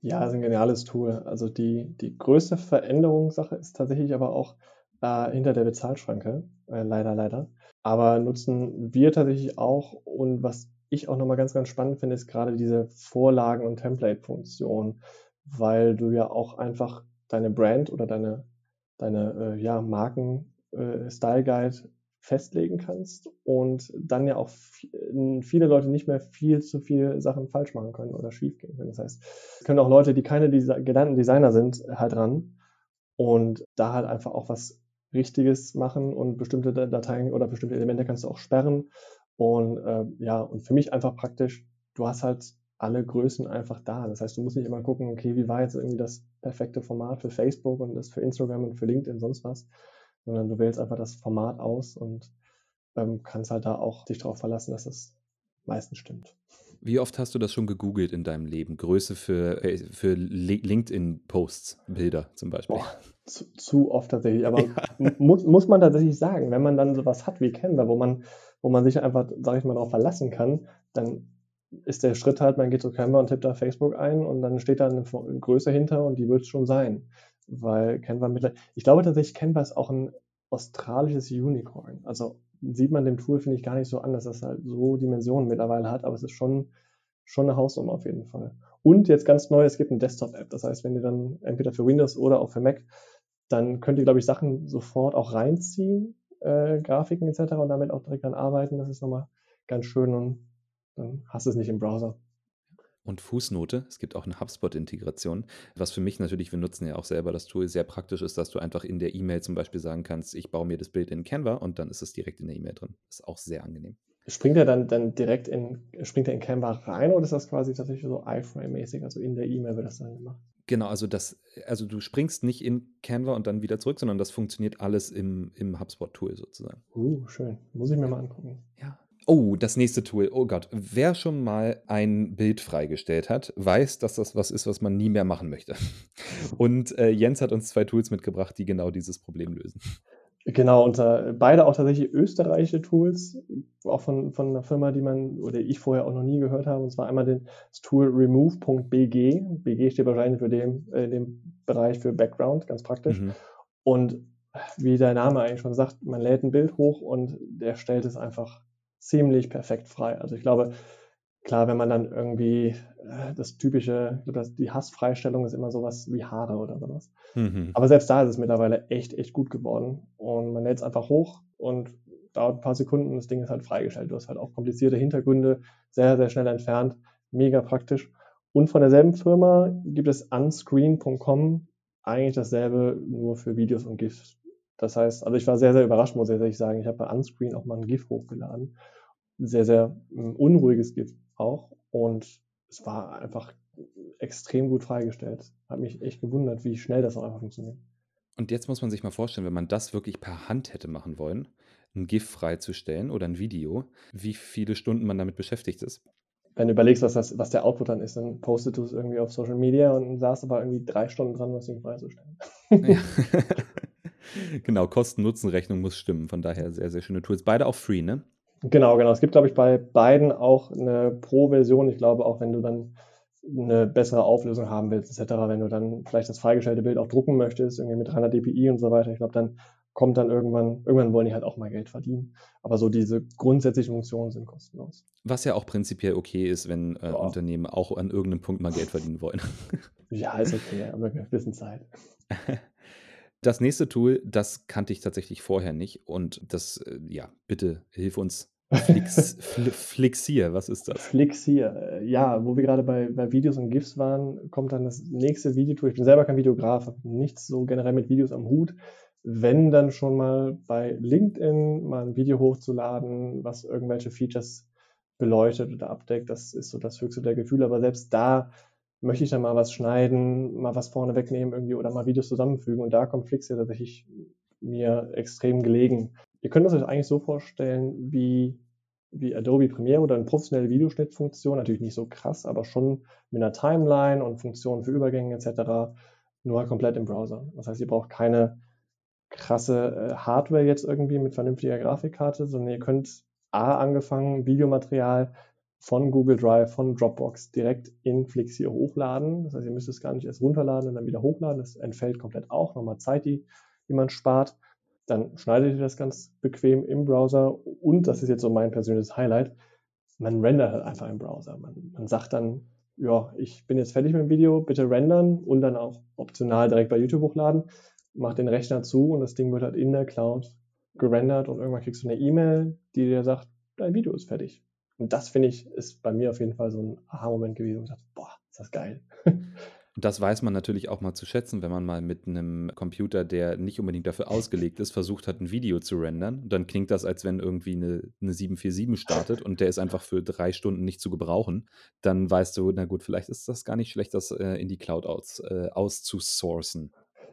Ja, ist ein geniales Tool. Also die, die größte Veränderungssache ist tatsächlich aber auch, äh, hinter der Bezahlschranke, äh, leider, leider. Aber nutzen wir tatsächlich auch und was ich auch nochmal ganz, ganz spannend finde, ist gerade diese Vorlagen- und Template-Funktion, weil du ja auch einfach deine Brand oder deine, deine äh, ja, Marken-Style-Guide äh, festlegen kannst und dann ja auch viele Leute nicht mehr viel zu viele Sachen falsch machen können oder schief gehen können. Das heißt, es können auch Leute, die keine Desi gelernten Designer sind, halt ran und da halt einfach auch was Richtiges machen und bestimmte Dateien oder bestimmte Elemente kannst du auch sperren. Und äh, ja, und für mich einfach praktisch, du hast halt alle Größen einfach da. Das heißt, du musst nicht immer gucken, okay, wie war jetzt irgendwie das perfekte Format für Facebook und das für Instagram und für LinkedIn, sonst was, sondern du wählst einfach das Format aus und ähm, kannst halt da auch dich darauf verlassen, dass es meistens stimmt. Wie oft hast du das schon gegoogelt in deinem Leben? Größe für, äh, für LinkedIn-Posts, Bilder zum Beispiel? Boah, zu, zu, oft tatsächlich. Aber [LAUGHS] ja. muss, muss man tatsächlich sagen, wenn man dann sowas hat wie Canva, wo man, wo man sich einfach, sag ich mal, darauf verlassen kann, dann ist der Schritt halt, man geht zu Canva und tippt da Facebook ein und dann steht da eine Größe hinter und die wird es schon sein. Weil Canva mittlerweile, ich glaube tatsächlich, Canva ist auch ein australisches Unicorn. Also sieht man dem Tool, finde ich, gar nicht so an, dass das halt so Dimensionen mittlerweile hat, aber es ist schon, schon eine Hausnummer auf jeden Fall. Und jetzt ganz neu, es gibt eine Desktop-App. Das heißt, wenn ihr dann entweder für Windows oder auch für Mac, dann könnt ihr, glaube ich, Sachen sofort auch reinziehen, äh, Grafiken etc. und damit auch direkt dann arbeiten. Das ist nochmal ganz schön und dann hast du es nicht im Browser. Und Fußnote, es gibt auch eine HubSpot-Integration, was für mich natürlich, wir nutzen ja auch selber das Tool, sehr praktisch ist, dass du einfach in der E-Mail zum Beispiel sagen kannst, ich baue mir das Bild in Canva und dann ist es direkt in der E-Mail drin. Das ist auch sehr angenehm. Springt er dann, dann direkt in, springt er in Canva rein oder ist das quasi tatsächlich so iframe-mäßig? Also in der E-Mail wird das dann gemacht? Genau, also das, also du springst nicht in Canva und dann wieder zurück, sondern das funktioniert alles im, im HubSpot-Tool sozusagen. Uh, schön. Muss ich mir mal angucken. Ja, Oh, das nächste Tool. Oh Gott. Wer schon mal ein Bild freigestellt hat, weiß, dass das was ist, was man nie mehr machen möchte. [LAUGHS] Und äh, Jens hat uns zwei Tools mitgebracht, die genau dieses Problem lösen. Genau, und äh, beide auch tatsächlich österreichische Tools, auch von, von einer Firma, die man oder ich vorher auch noch nie gehört habe. Und zwar einmal den, das Tool remove.bg. BG steht wahrscheinlich für den, äh, den Bereich für Background, ganz praktisch. Mhm. Und wie der Name eigentlich schon sagt, man lädt ein Bild hoch und der stellt es einfach ziemlich perfekt frei. Also ich glaube, klar, wenn man dann irgendwie äh, das typische, das, die Hassfreistellung ist immer sowas wie Haare oder sowas. Mhm. Aber selbst da ist es mittlerweile echt, echt gut geworden. Und man lädt es einfach hoch und dauert ein paar Sekunden und das Ding ist halt freigestellt. Du hast halt auch komplizierte Hintergründe, sehr, sehr schnell entfernt, mega praktisch. Und von derselben Firma gibt es unscreen.com eigentlich dasselbe nur für Videos und GIFs. Das heißt, also ich war sehr, sehr überrascht, muss ich ehrlich sagen. Ich habe bei Unscreen auch mal ein GIF hochgeladen. Sehr, sehr um, unruhiges GIF auch. Und es war einfach extrem gut freigestellt. Hat mich echt gewundert, wie schnell das auch einfach funktioniert. Und jetzt muss man sich mal vorstellen, wenn man das wirklich per Hand hätte machen wollen, ein GIF freizustellen oder ein Video, wie viele Stunden man damit beschäftigt ist. Wenn du überlegst, was, das, was der Output dann ist, dann postest du es irgendwie auf Social Media und saßt aber irgendwie drei Stunden dran, das Ding freizustellen. Ja. [LAUGHS] genau, Kosten-Nutzen-Rechnung muss stimmen. Von daher sehr, sehr schöne Tools. Beide auch free, ne? Genau, genau. Es gibt, glaube ich, bei beiden auch eine Pro-Version. Ich glaube, auch wenn du dann eine bessere Auflösung haben willst, etc., wenn du dann vielleicht das freigestellte Bild auch drucken möchtest, irgendwie mit 300 dpi und so weiter, ich glaube, dann kommt dann irgendwann, irgendwann wollen die halt auch mal Geld verdienen. Aber so diese grundsätzlichen Funktionen sind kostenlos. Was ja auch prinzipiell okay ist, wenn äh, Unternehmen auch an irgendeinem Punkt mal Geld verdienen wollen. ja, ist okay, aber ein bisschen Zeit. Das nächste Tool, das kannte ich tatsächlich vorher nicht und das, äh, ja, bitte hilf uns. Flix, [LAUGHS] Flixier, was ist das? Flixier, äh, ja, wo wir gerade bei, bei Videos und GIFs waren, kommt dann das nächste Videotool. Ich bin selber kein Videograf, habe nichts so generell mit Videos am Hut. Wenn dann schon mal bei LinkedIn mal ein Video hochzuladen, was irgendwelche Features beleuchtet oder abdeckt, das ist so das höchste der Gefühle. Aber selbst da möchte ich dann mal was schneiden, mal was vorne wegnehmen irgendwie oder mal Videos zusammenfügen. Und da kommt Flix ja tatsächlich mir extrem gelegen. Ihr könnt es euch eigentlich so vorstellen wie, wie Adobe Premiere oder eine professionelle Videoschnittfunktion. Natürlich nicht so krass, aber schon mit einer Timeline und Funktionen für Übergänge etc. Nur komplett im Browser. Das heißt, ihr braucht keine krasse äh, Hardware jetzt irgendwie mit vernünftiger Grafikkarte, sondern ihr könnt A angefangen Videomaterial von Google Drive, von Dropbox direkt in Flixier hochladen. Das heißt, ihr müsst es gar nicht erst runterladen und dann wieder hochladen. Das entfällt komplett auch. Nochmal Zeit, die, die man spart. Dann schneidet ihr das ganz bequem im Browser. Und das ist jetzt so mein persönliches Highlight. Man rendert halt einfach im Browser. Man, man sagt dann, ja, ich bin jetzt fertig mit dem Video, bitte rendern und dann auch optional direkt bei YouTube hochladen. Macht den Rechner zu und das Ding wird halt in der Cloud gerendert und irgendwann kriegst du eine E-Mail, die dir sagt, dein Video ist fertig. Und das finde ich, ist bei mir auf jeden Fall so ein Aha-Moment gewesen. Und ich dachte, boah, ist das geil. Das weiß man natürlich auch mal zu schätzen, wenn man mal mit einem Computer, der nicht unbedingt dafür ausgelegt ist, versucht hat, ein Video zu rendern. Und dann klingt das, als wenn irgendwie eine, eine 747 startet und der ist einfach für drei Stunden nicht zu gebrauchen. Dann weißt du, na gut, vielleicht ist das gar nicht schlecht, das äh, in die Cloud aus, äh, auszusourcen.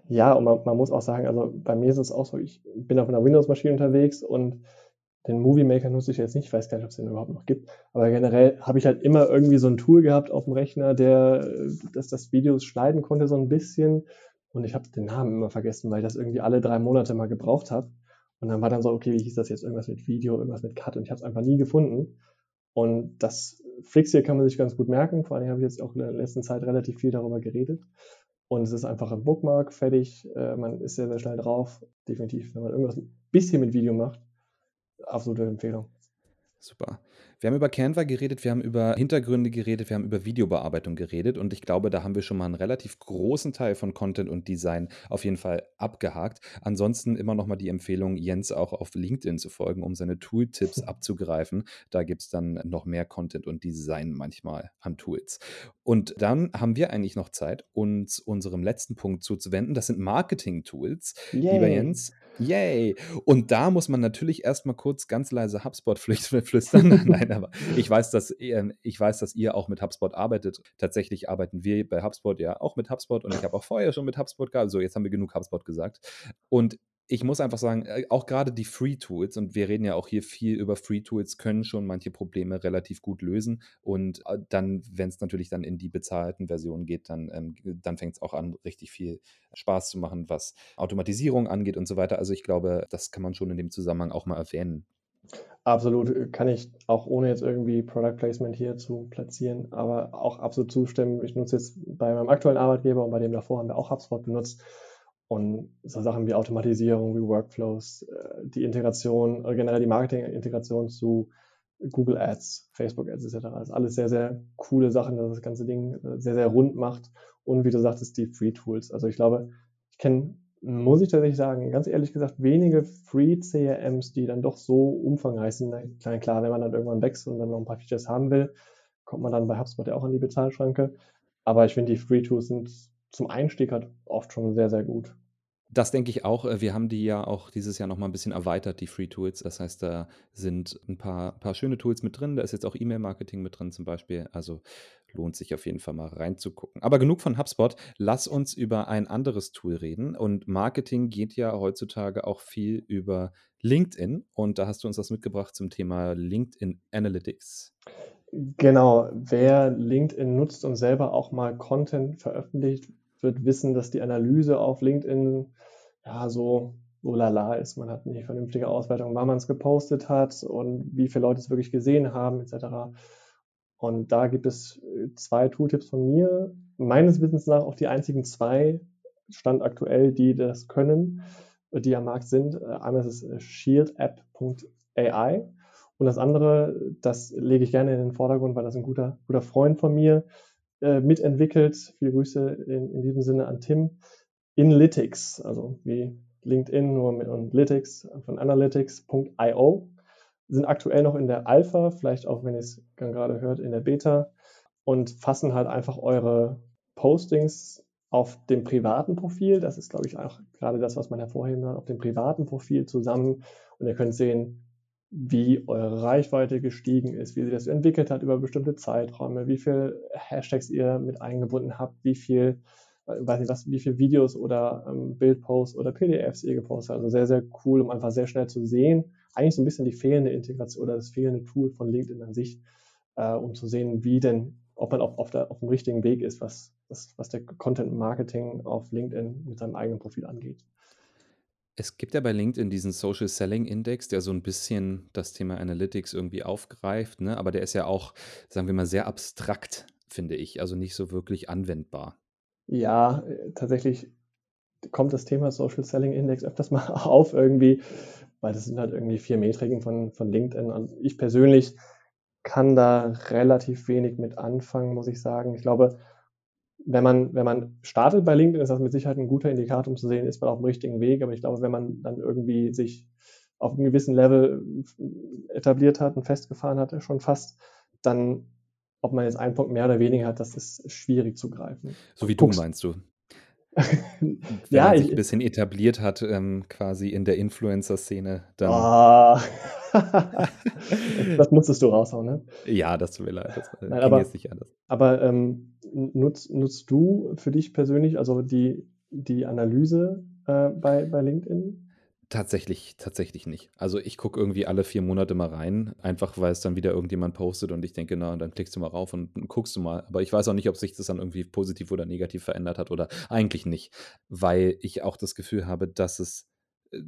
Ja, und man, man, muss auch sagen, also bei mir ist es auch so, ich bin auf einer Windows-Maschine unterwegs und den Movie Maker nutze ich jetzt nicht, ich weiß gar nicht, ob es den überhaupt noch gibt, aber generell habe ich halt immer irgendwie so ein Tool gehabt auf dem Rechner, der, dass das Videos schneiden konnte so ein bisschen. Und ich habe den Namen immer vergessen, weil ich das irgendwie alle drei Monate mal gebraucht habe. Und dann war dann so, okay, wie hieß das jetzt, irgendwas mit Video, irgendwas mit Cut. Und ich habe es einfach nie gefunden. Und das Flix hier kann man sich ganz gut merken, vor allem habe ich jetzt auch in der letzten Zeit relativ viel darüber geredet. Und es ist einfach ein Bookmark, fertig, äh, man ist sehr, sehr schnell drauf, definitiv, wenn man irgendwas ein bisschen mit Video macht, absolute Empfehlung. Super. Wir haben über Canva geredet, wir haben über Hintergründe geredet, wir haben über Videobearbeitung geredet und ich glaube, da haben wir schon mal einen relativ großen Teil von Content und Design auf jeden Fall abgehakt. Ansonsten immer noch mal die Empfehlung, Jens auch auf LinkedIn zu folgen, um seine Tooltips [LAUGHS] abzugreifen. Da gibt es dann noch mehr Content und Design manchmal an Tools. Und dann haben wir eigentlich noch Zeit, uns unserem letzten Punkt zuzuwenden. Das sind Marketing-Tools. Lieber Jens, Yay! Und da muss man natürlich erstmal kurz ganz leise HubSpot [LAUGHS] flüstern. Nein, aber ich weiß, dass ihr, ich weiß, dass ihr auch mit HubSpot arbeitet. Tatsächlich arbeiten wir bei HubSpot ja auch mit HubSpot und ich habe auch vorher schon mit HubSpot gearbeitet. So, jetzt haben wir genug HubSpot gesagt. Und ich muss einfach sagen, äh, auch gerade die Free Tools, und wir reden ja auch hier viel über Free Tools, können schon manche Probleme relativ gut lösen. Und äh, dann, wenn es natürlich dann in die bezahlten Versionen geht, dann, ähm, dann fängt es auch an, richtig viel Spaß zu machen, was Automatisierung angeht und so weiter. Also ich glaube, das kann man schon in dem Zusammenhang auch mal erwähnen. Absolut, kann ich auch ohne jetzt irgendwie Product Placement hier zu platzieren, aber auch absolut zustimmen. Ich nutze jetzt bei meinem aktuellen Arbeitgeber und bei dem davor haben wir auch HubSpot benutzt. Und so Sachen wie Automatisierung, wie Workflows, äh, die Integration, oder generell die Marketing-Integration zu Google Ads, Facebook Ads etc. Das ist alles sehr, sehr coole Sachen, dass das ganze Ding äh, sehr, sehr rund macht. Und wie du sagtest, die Free Tools. Also ich glaube, ich kenne muss ich tatsächlich sagen, ganz ehrlich gesagt, wenige Free-CRMs, die dann doch so umfangreich sind. Klar, klar, wenn man dann irgendwann wächst und dann noch ein paar Features haben will, kommt man dann bei HubSpot ja auch an die Bezahlschranke. Aber ich finde, die Free-Tools sind zum Einstieg halt oft schon sehr, sehr gut. Das denke ich auch. Äh, wir haben die ja auch dieses Jahr noch mal ein bisschen erweitert, die Free Tools. Das heißt, da sind ein paar, paar schöne Tools mit drin. Da ist jetzt auch E-Mail-Marketing mit drin zum Beispiel. Also lohnt sich auf jeden Fall mal reinzugucken. Aber genug von HubSpot. Lass uns über ein anderes Tool reden. Und Marketing geht ja heutzutage auch viel über LinkedIn. Und da hast du uns das mitgebracht zum Thema LinkedIn Analytics. Genau, wer LinkedIn nutzt und selber auch mal Content veröffentlicht, wird wissen, dass die Analyse auf LinkedIn ja so so lala ist. Man hat nicht vernünftige Auswertung, wann man es gepostet hat und wie viele Leute es wirklich gesehen haben, etc. Und da gibt es äh, zwei Tooltips von mir. Meines Wissens nach auch die einzigen zwei Stand aktuell, die das können, die am Markt sind. Äh, einmal ist es äh, shieldapp.ai und das andere, das lege ich gerne in den Vordergrund, weil das ein guter, guter Freund von mir äh, mitentwickelt. Viele Grüße in, in diesem Sinne an Tim. Inlytics, also wie LinkedIn nur mit Analytics von analytics.io sind aktuell noch in der Alpha, vielleicht auch, wenn ihr es gerade hört, in der Beta und fassen halt einfach eure Postings auf dem privaten Profil. Das ist, glaube ich, auch gerade das, was man hervorheben kann, auf dem privaten Profil zusammen. Und ihr könnt sehen, wie eure Reichweite gestiegen ist, wie sie das entwickelt hat über bestimmte Zeiträume, wie viel Hashtags ihr mit eingebunden habt, wie viel, äh, weiß nicht was, wie viel Videos oder ähm, Bildposts oder PDFs ihr gepostet habt. Also sehr, sehr cool, um einfach sehr schnell zu sehen, eigentlich so ein bisschen die fehlende Integration oder das fehlende Tool von LinkedIn an sich, äh, um zu sehen, wie denn, ob man auf, auf, der, auf dem richtigen Weg ist, was, was, was der Content Marketing auf LinkedIn mit seinem eigenen Profil angeht. Es gibt ja bei LinkedIn diesen Social Selling Index, der so ein bisschen das Thema Analytics irgendwie aufgreift, ne? aber der ist ja auch, sagen wir mal, sehr abstrakt, finde ich, also nicht so wirklich anwendbar. Ja, tatsächlich kommt das Thema Social Selling Index öfters mal [LAUGHS] auf irgendwie weil das sind halt irgendwie vier Metriken von, von LinkedIn. Und ich persönlich kann da relativ wenig mit anfangen, muss ich sagen. Ich glaube, wenn man, wenn man startet bei LinkedIn, ist das mit Sicherheit ein guter Indikator, um zu sehen, ist man auf dem richtigen Weg. Aber ich glaube, wenn man dann irgendwie sich auf einem gewissen Level etabliert hat und festgefahren hat, schon fast, dann, ob man jetzt einen Punkt mehr oder weniger hat, das ist schwierig zu greifen. So wie du meinst du. [LAUGHS] Wenn ja, man sich ein bisschen etabliert hat, ähm, quasi in der Influencer-Szene, dann. Oh. [LAUGHS] das musstest du raushauen, ne? Ja, das tut mir leid. Das Nein, aber, nicht anders. Aber ähm, nutzt, nutzt du für dich persönlich also die, die Analyse äh, bei, bei LinkedIn? Tatsächlich, tatsächlich nicht. Also ich gucke irgendwie alle vier Monate mal rein, einfach weil es dann wieder irgendjemand postet und ich denke, na, dann klickst du mal rauf und guckst du mal. Aber ich weiß auch nicht, ob sich das dann irgendwie positiv oder negativ verändert hat oder eigentlich nicht, weil ich auch das Gefühl habe, dass es äh,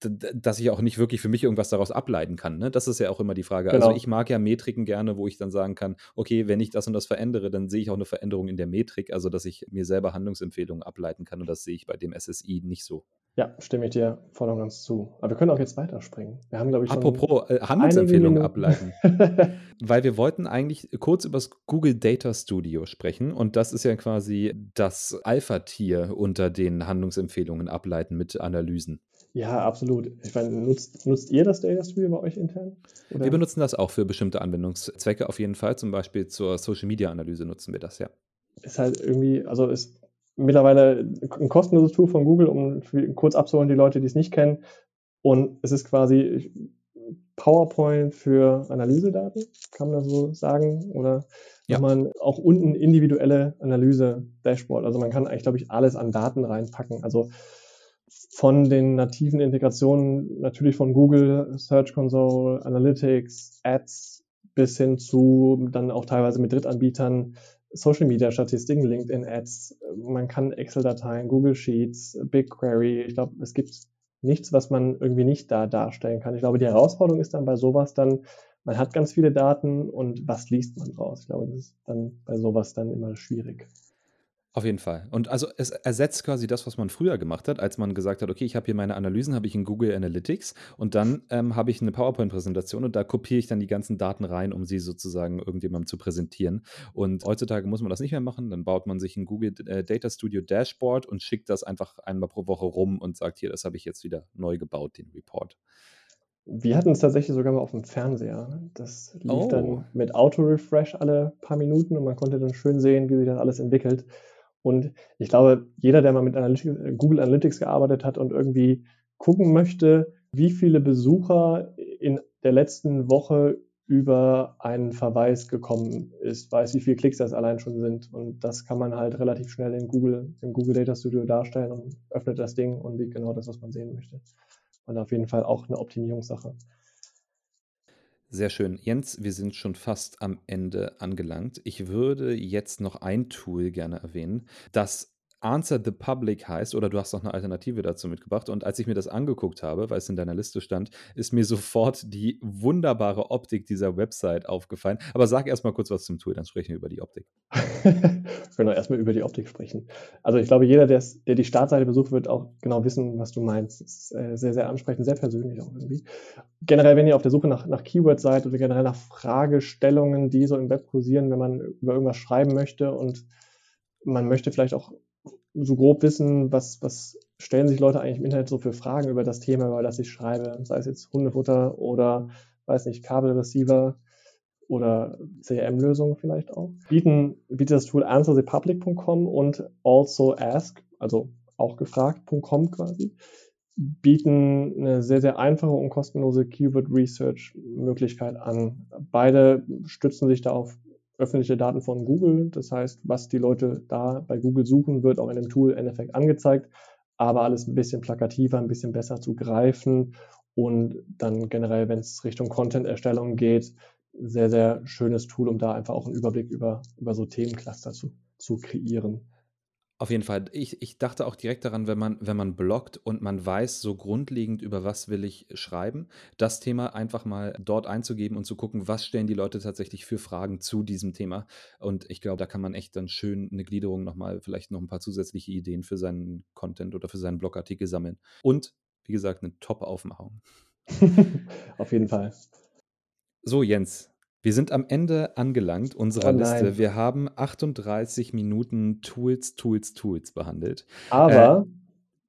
dass ich auch nicht wirklich für mich irgendwas daraus ableiten kann. Ne? Das ist ja auch immer die Frage. Also genau. Also ich mag ja Metriken gerne, wo ich dann sagen kann, okay, wenn ich das und das verändere, dann sehe ich auch eine Veränderung in der Metrik, also dass ich mir selber Handlungsempfehlungen ableiten kann und das sehe ich bei dem SSI nicht so. Ja, stimme ich dir voll und ganz zu. Aber wir können auch jetzt weiterspringen. Wir haben, glaube ich, schon Apropos äh, Handelsempfehlungen ableiten. [LAUGHS] Weil wir wollten eigentlich kurz über das Google Data Studio sprechen und das ist ja quasi das Alpha-Tier unter den Handlungsempfehlungen ableiten mit Analysen. Ja, absolut. Ich meine, nutzt, nutzt ihr das Data Studio bei euch intern? Oder? Wir benutzen das auch für bestimmte Anwendungszwecke auf jeden Fall. Zum Beispiel zur Social Media Analyse nutzen wir das, ja. Ist halt irgendwie, also ist mittlerweile ein kostenloses Tool von Google, um kurz abzuholen, die Leute, die es nicht kennen. Und es ist quasi PowerPoint für Analysedaten, kann man das so sagen? Oder ja. man auch unten individuelle Analyse-Dashboard. Also man kann eigentlich, glaube ich, alles an Daten reinpacken. Also von den nativen Integrationen natürlich von Google, Search Console, Analytics, Ads bis hin zu dann auch teilweise mit Drittanbietern Social Media Statistiken, LinkedIn Ads, man kann Excel-Dateien, Google Sheets, BigQuery. Ich glaube, es gibt nichts, was man irgendwie nicht da darstellen kann. Ich glaube, die Herausforderung ist dann bei sowas dann, man hat ganz viele Daten und was liest man raus? Ich glaube, das ist dann bei sowas dann immer schwierig. Auf jeden Fall. Und also es ersetzt quasi das, was man früher gemacht hat, als man gesagt hat, okay, ich habe hier meine Analysen, habe ich in Google Analytics und dann ähm, habe ich eine PowerPoint-Präsentation und da kopiere ich dann die ganzen Daten rein, um sie sozusagen irgendjemandem zu präsentieren. Und heutzutage muss man das nicht mehr machen. Dann baut man sich ein Google äh, Data Studio Dashboard und schickt das einfach einmal pro Woche rum und sagt, hier, das habe ich jetzt wieder neu gebaut, den Report. Wir hatten es tatsächlich sogar mal auf dem Fernseher. Das lief oh. dann mit Auto-Refresh alle paar Minuten und man konnte dann schön sehen, wie sich das alles entwickelt. Und ich glaube, jeder, der mal mit Google Analytics gearbeitet hat und irgendwie gucken möchte, wie viele Besucher in der letzten Woche über einen Verweis gekommen ist, weiß, wie viele Klicks das allein schon sind. Und das kann man halt relativ schnell in Google, im Google Data Studio darstellen und öffnet das Ding und sieht genau das, was man sehen möchte. Und auf jeden Fall auch eine Optimierungssache. Sehr schön. Jens, wir sind schon fast am Ende angelangt. Ich würde jetzt noch ein Tool gerne erwähnen, das Answer the Public heißt, oder du hast noch eine Alternative dazu mitgebracht. Und als ich mir das angeguckt habe, weil es in deiner Liste stand, ist mir sofort die wunderbare Optik dieser Website aufgefallen. Aber sag erst mal kurz was zum Tool, dann sprechen wir über die Optik. [LAUGHS] wir können auch erstmal über die Optik sprechen. Also ich glaube, jeder, der die Startseite besucht, wird auch genau wissen, was du meinst. Es ist äh, sehr, sehr ansprechend, sehr persönlich auch irgendwie. Generell, wenn ihr auf der Suche nach, nach Keywords seid oder generell nach Fragestellungen, die so im Web kursieren, wenn man über irgendwas schreiben möchte und man möchte vielleicht auch so grob wissen, was, was stellen sich Leute eigentlich im Internet so für Fragen über das Thema, über das ich schreibe, sei es jetzt Hundefutter oder, weiß nicht, Kabelreceiver oder CRM-Lösungen vielleicht auch. Bieten, bietet das Tool answerthepublic.com und also ask, also auch gefragt.com quasi, bieten eine sehr, sehr einfache und kostenlose Keyword Research Möglichkeit an. Beide stützen sich da auf öffentliche Daten von Google. Das heißt, was die Leute da bei Google suchen, wird auch in dem Tool in angezeigt, aber alles ein bisschen plakativer, ein bisschen besser zu greifen und dann generell, wenn es Richtung Content-Erstellung geht, sehr, sehr schönes Tool, um da einfach auch einen Überblick über, über so Themencluster zu, zu kreieren. Auf jeden Fall. Ich, ich dachte auch direkt daran, wenn man, wenn man bloggt und man weiß so grundlegend, über was will ich schreiben, das Thema einfach mal dort einzugeben und zu gucken, was stellen die Leute tatsächlich für Fragen zu diesem Thema. Und ich glaube, da kann man echt dann schön eine Gliederung nochmal, vielleicht noch ein paar zusätzliche Ideen für seinen Content oder für seinen Blogartikel sammeln. Und wie gesagt, eine Top-Aufmachung. [LAUGHS] Auf jeden Fall. So, Jens, wir sind am Ende angelangt unserer oh Liste. Wir haben 38 Minuten Tools, Tools, Tools behandelt. Aber äh,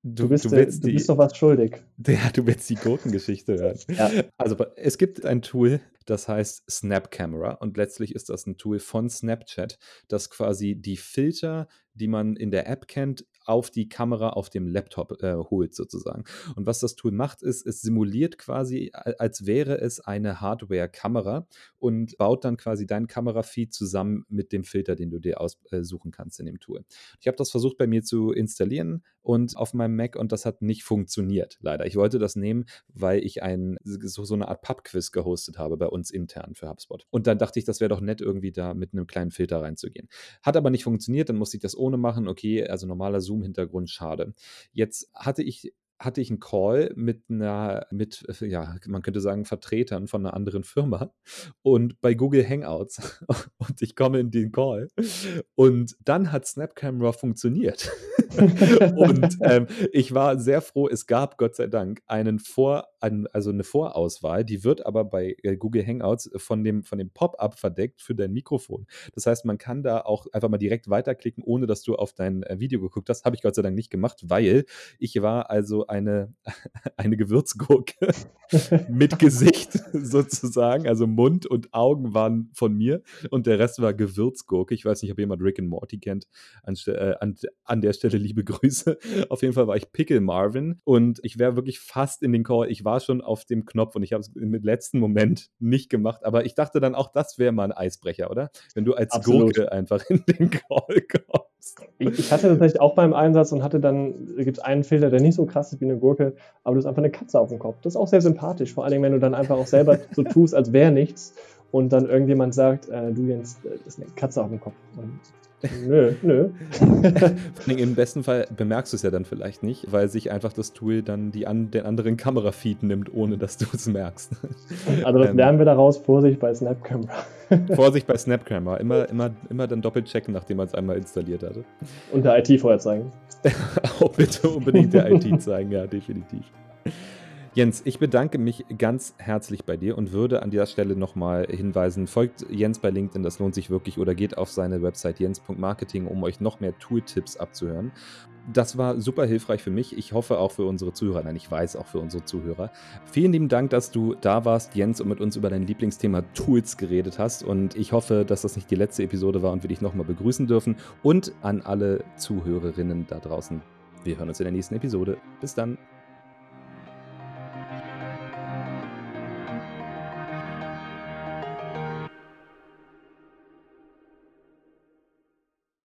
du, du, bist, du, willst du die, bist doch was schuldig. [LAUGHS] Ja, du willst die Gotengeschichte hören. Ja. Also es gibt ein Tool, das heißt Snap Camera und letztlich ist das ein Tool von Snapchat, das quasi die Filter, die man in der App kennt, auf die Kamera auf dem Laptop äh, holt sozusagen. Und was das Tool macht, ist, es simuliert quasi, als wäre es eine Hardware-Kamera und baut dann quasi dein Kamerafeed zusammen mit dem Filter, den du dir aussuchen äh, kannst in dem Tool. Ich habe das versucht bei mir zu installieren und auf meinem Mac und das hat nicht funktioniert, leider. Ich wollte das nehmen, weil ich ein, so, so eine Art Pub-Quiz gehostet habe bei uns intern für HubSpot. Und dann dachte ich, das wäre doch nett, irgendwie da mit einem kleinen Filter reinzugehen. Hat aber nicht funktioniert, dann musste ich das ohne machen. Okay, also normaler Zoom Zoom-Hintergrund schade. Jetzt hatte ich hatte ich einen Call mit einer, mit, ja, man könnte sagen, Vertretern von einer anderen Firma und bei Google Hangouts [LAUGHS] und ich komme in den Call und dann hat Snapcamera funktioniert. [LAUGHS] und ähm, ich war sehr froh, es gab Gott sei Dank einen Vor, also eine Vorauswahl, die wird aber bei äh, Google Hangouts von dem, von dem Pop-up verdeckt für dein Mikrofon. Das heißt, man kann da auch einfach mal direkt weiterklicken, ohne dass du auf dein äh, Video geguckt hast. Habe ich Gott sei Dank nicht gemacht, weil ich war also eine, [LAUGHS] eine Gewürzgurke [LAUGHS] mit Gesicht sozusagen. Also Mund und Augen waren von mir und der Rest war Gewürzgurke. Ich weiß nicht, ob jemand Rick and Morty kennt. An, äh, an, an der Stelle liebe Grüße. [LAUGHS] Auf jeden Fall war ich Pickle Marvin und ich wäre wirklich fast in den Call. Ich war schon auf dem Knopf und ich habe es im letzten Moment nicht gemacht. Aber ich dachte dann auch, das wäre mal ein Eisbrecher, oder? Wenn du als Absolut. Gurke einfach in den Call kommst. Ich, ich hatte tatsächlich auch beim Einsatz und hatte dann, gibt es einen Filter, der nicht so krass ist wie eine Gurke, aber du hast einfach eine Katze auf dem Kopf. Das ist auch sehr sympathisch, vor allem wenn du dann einfach auch selber so tust, als wäre nichts und dann irgendjemand sagt, äh, du Jens, äh, das ist eine Katze auf dem Kopf. Und Nö, nö. [LAUGHS] Im besten Fall bemerkst du es ja dann vielleicht nicht, weil sich einfach das Tool dann die an, den anderen Kamerafeed nimmt, ohne dass du es merkst. Also das ähm, lernen wir daraus, Vorsicht bei Snapcamera. [LAUGHS] Vorsicht bei Snapcamera. Immer, immer, immer dann doppelt checken, nachdem man es einmal installiert hatte. Und der IT vorher zeigen. [LAUGHS] Auch bitte unbedingt der IT zeigen, ja, definitiv. Jens, ich bedanke mich ganz herzlich bei dir und würde an dieser Stelle nochmal hinweisen, folgt Jens bei LinkedIn, das lohnt sich wirklich, oder geht auf seine Website jens.marketing, um euch noch mehr Tooltips abzuhören. Das war super hilfreich für mich. Ich hoffe auch für unsere Zuhörer. Nein, ich weiß auch für unsere Zuhörer. Vielen lieben Dank, dass du da warst, Jens, und mit uns über dein Lieblingsthema Tools geredet hast. Und ich hoffe, dass das nicht die letzte Episode war und wir dich nochmal begrüßen dürfen. Und an alle Zuhörerinnen da draußen. Wir hören uns in der nächsten Episode. Bis dann.